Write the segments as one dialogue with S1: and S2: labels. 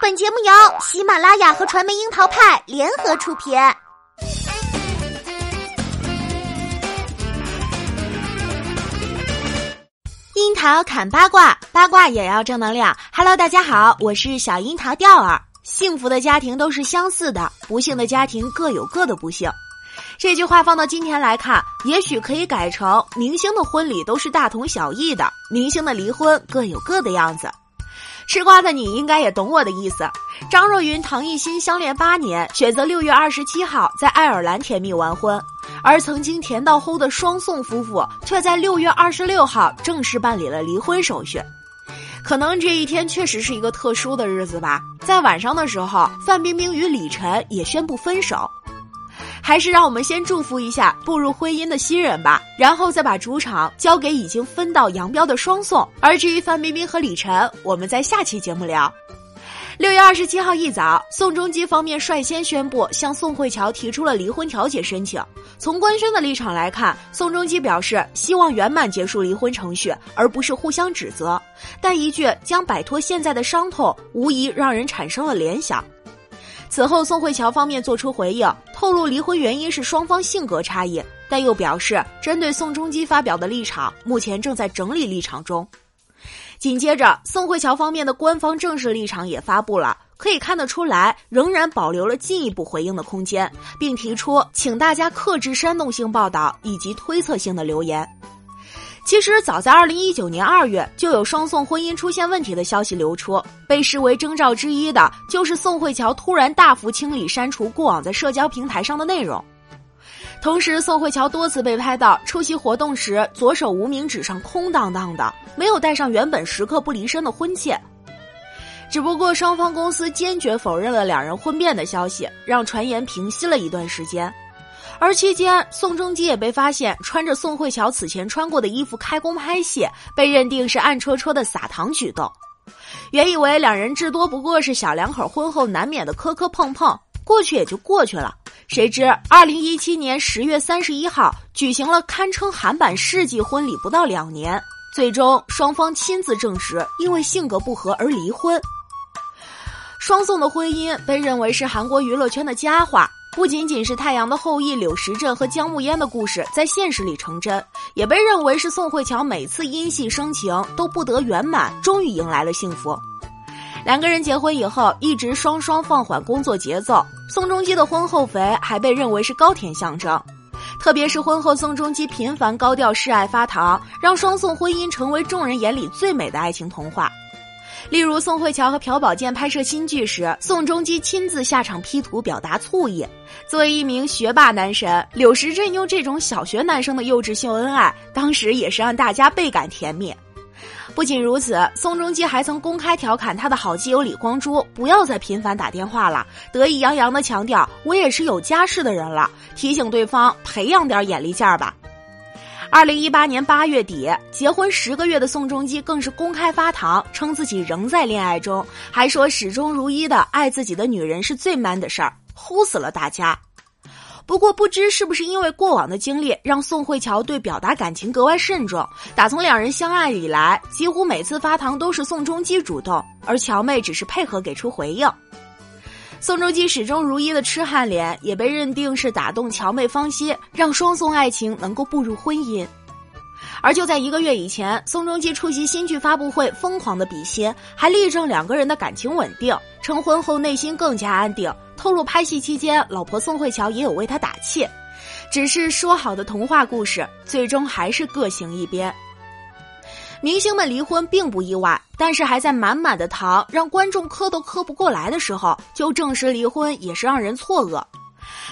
S1: 本节目由喜马拉雅和传媒樱桃派联合出品。樱桃砍八卦，八卦也要正能量。Hello，大家好，我是小樱桃调儿。幸福的家庭都是相似的，不幸的家庭各有各的不幸。这句话放到今天来看，也许可以改成：明星的婚礼都是大同小异的，明星的离婚各有各的样子。吃瓜的你应该也懂我的意思。张若昀、唐艺昕相恋八年，选择六月二十七号在爱尔兰甜蜜完婚，而曾经甜到齁的双宋夫妇却在六月二十六号正式办理了离婚手续。可能这一天确实是一个特殊的日子吧。在晚上的时候，范冰冰与李晨也宣布分手。还是让我们先祝福一下步入婚姻的新人吧，然后再把主场交给已经分道扬镳的双宋。而至于范冰冰和李晨，我们在下期节目聊。六月二十七号一早，宋仲基方面率先宣布向宋慧乔提出了离婚调解申请。从官宣的立场来看，宋仲基表示希望圆满结束离婚程序，而不是互相指责。但一句将摆脱现在的伤痛，无疑让人产生了联想。此后，宋慧乔方面作出回应，透露离婚原因是双方性格差异，但又表示针对宋仲基发表的立场，目前正在整理立场中。紧接着，宋慧乔方面的官方正式立场也发布了，可以看得出来，仍然保留了进一步回应的空间，并提出请大家克制煽动性报道以及推测性的留言。其实早在二零一九年二月，就有双宋婚姻出现问题的消息流出，被视为征兆之一的，就是宋慧乔突然大幅清理删除过往在社交平台上的内容。同时，宋慧乔多次被拍到出席活动时，左手无名指上空荡荡的，没有带上原本时刻不离身的婚戒。只不过，双方公司坚决否认了两人婚变的消息，让传言平息了一段时间。而期间，宋仲基也被发现穿着宋慧乔此前穿过的衣服开工拍戏，被认定是暗戳戳的撒糖举动。原以为两人至多不过是小两口婚后难免的磕磕碰碰，过去也就过去了。谁知，二零一七年十月三十一号举行了堪称韩版世纪婚礼，不到两年，最终双方亲自证实因为性格不合而离婚。双宋的婚姻被认为是韩国娱乐圈的佳话。不仅仅是《太阳的后裔》柳时镇和姜暮烟的故事在现实里成真，也被认为是宋慧乔每次因戏生情都不得圆满，终于迎来了幸福。两个人结婚以后，一直双双放缓工作节奏。宋仲基的婚后肥还被认为是高甜象征，特别是婚后宋仲基频繁高调示爱发糖，让双宋婚姻成为众人眼里最美的爱情童话。例如，宋慧乔和朴宝剑拍摄新剧时，宋仲基亲自下场 P 图表达醋意。作为一名学霸男神，柳时镇用这种小学男生的幼稚秀恩爱，当时也是让大家倍感甜蜜。不仅如此，宋仲基还曾公开调侃他的好基友李光洙不要再频繁打电话了，得意洋洋地强调我也是有家室的人了，提醒对方培养点眼力劲儿吧。二零一八年八月底，结婚十个月的宋仲基更是公开发糖，称自己仍在恋爱中，还说始终如一的爱自己的女人是最 man 的事儿，齁死了大家。不过，不知是不是因为过往的经历，让宋慧乔对表达感情格外慎重。打从两人相爱以来，几乎每次发糖都是宋仲基主动，而乔妹只是配合给出回应。宋仲基始终如一的痴汉脸，也被认定是打动乔妹芳心，让双宋爱情能够步入婚姻。而就在一个月以前，宋仲基出席新剧发布会，疯狂的比心，还力证两个人的感情稳定，成婚后内心更加安定。透露拍戏期间，老婆宋慧乔也有为他打气。只是说好的童话故事，最终还是各行一边。明星们离婚并不意外，但是还在满满的糖让观众磕都磕不过来的时候，就证实离婚也是让人错愕。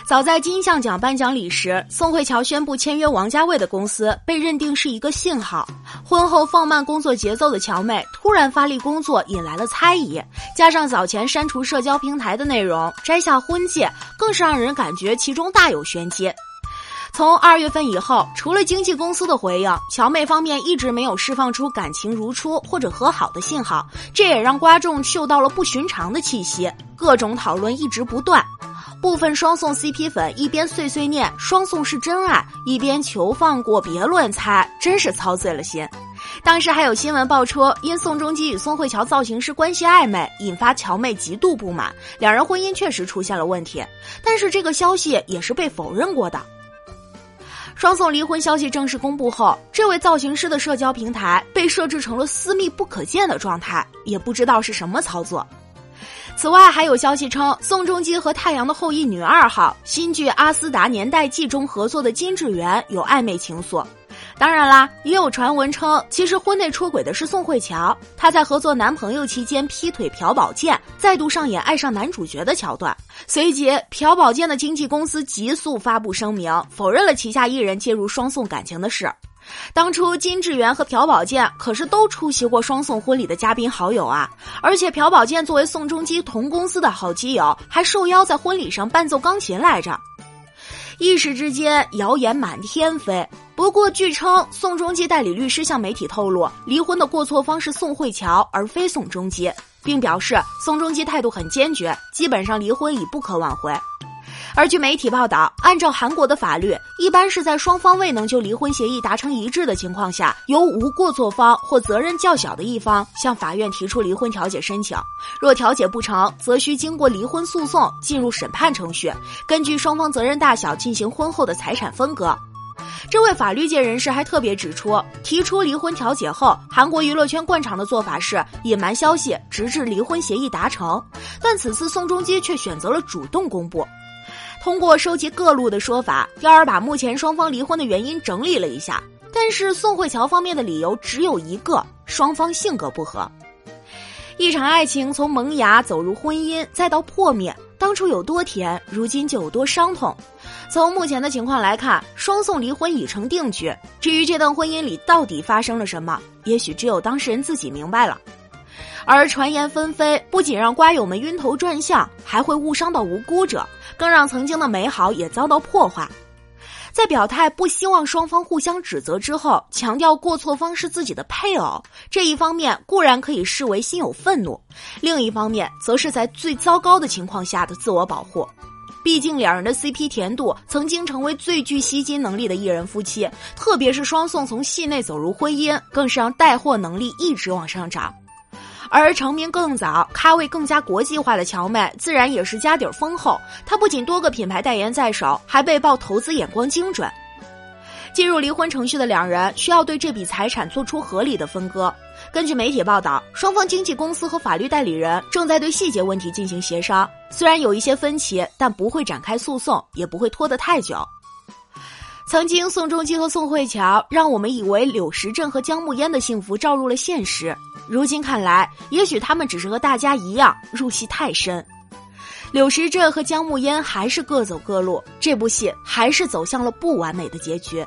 S1: 早在金像奖颁奖礼时，宋慧乔宣布签约王家卫的公司，被认定是一个信号。婚后放慢工作节奏的乔妹突然发力工作，引来了猜疑。加上早前删除社交平台的内容，摘下婚戒，更是让人感觉其中大有玄机。从二月份以后，除了经纪公司的回应，乔妹方面一直没有释放出感情如初或者和好的信号，这也让观众嗅到了不寻常的气息。各种讨论一直不断，部分双宋 CP 粉一边碎碎念双宋是真爱，一边求放过别乱猜，真是操碎了心。当时还有新闻爆出，因宋仲基与宋慧乔造型师关系暧昧，引发乔妹极度不满，两人婚姻确实出现了问题。但是这个消息也是被否认过的。双宋离婚消息正式公布后，这位造型师的社交平台被设置成了私密不可见的状态，也不知道是什么操作。此外，还有消息称，宋仲基和《太阳的后裔》女二号、新剧《阿斯达年代记》中合作的金智媛有暧昧情愫。当然啦，也有传闻称，其实婚内出轨的是宋慧乔，她在合作男朋友期间劈腿朴宝剑，再度上演爱上男主角的桥段。随即，朴宝剑的经纪公司急速发布声明，否认了旗下艺人介入双宋感情的事。当初金智媛和朴宝剑可是都出席过双宋婚礼的嘉宾好友啊，而且朴宝剑作为宋仲基同公司的好基友，还受邀在婚礼上伴奏钢琴来着。一时之间，谣言满天飞。不过，据称，宋仲基代理律师向媒体透露，离婚的过错方是宋慧乔，而非宋仲基，并表示宋仲基态度很坚决，基本上离婚已不可挽回。而据媒体报道，按照韩国的法律，一般是在双方未能就离婚协议达成一致的情况下，由无过错方或责任较小的一方向法院提出离婚调解申请。若调解不成，则需经过离婚诉讼进入审判程序，根据双方责任大小进行婚后的财产分割。这位法律界人士还特别指出，提出离婚调解后，韩国娱乐圈惯常的做法是隐瞒消息，直至离婚协议达成。但此次宋仲基却选择了主动公布。通过收集各路的说法，幺儿把目前双方离婚的原因整理了一下。但是宋慧乔方面的理由只有一个：双方性格不合。一场爱情从萌芽走入婚姻，再到破灭，当初有多甜，如今就有多伤痛。从目前的情况来看，双宋离婚已成定局。至于这段婚姻里到底发生了什么，也许只有当事人自己明白了。而传言纷飞，不仅让瓜友们晕头转向，还会误伤到无辜者，更让曾经的美好也遭到破坏。在表态不希望双方互相指责之后，强调过错方是自己的配偶，这一方面固然可以视为心有愤怒，另一方面则是在最糟糕的情况下的自我保护。毕竟两人的 CP 甜度曾经成为最具吸金能力的艺人夫妻，特别是双宋从戏内走入婚姻，更是让带货能力一直往上涨。而成名更早、咖位更加国际化的乔妹，自然也是家底儿丰厚。她不仅多个品牌代言在手，还被曝投资眼光精准。进入离婚程序的两人需要对这笔财产做出合理的分割。根据媒体报道，双方经纪公司和法律代理人正在对细节问题进行协商。虽然有一些分歧，但不会展开诉讼，也不会拖得太久。曾经，宋仲基和宋慧乔让我们以为柳时镇和姜暮烟的幸福照入了现实。如今看来，也许他们只是和大家一样入戏太深。柳时镇和姜暮烟还是各走各路，这部戏还是走向了不完美的结局。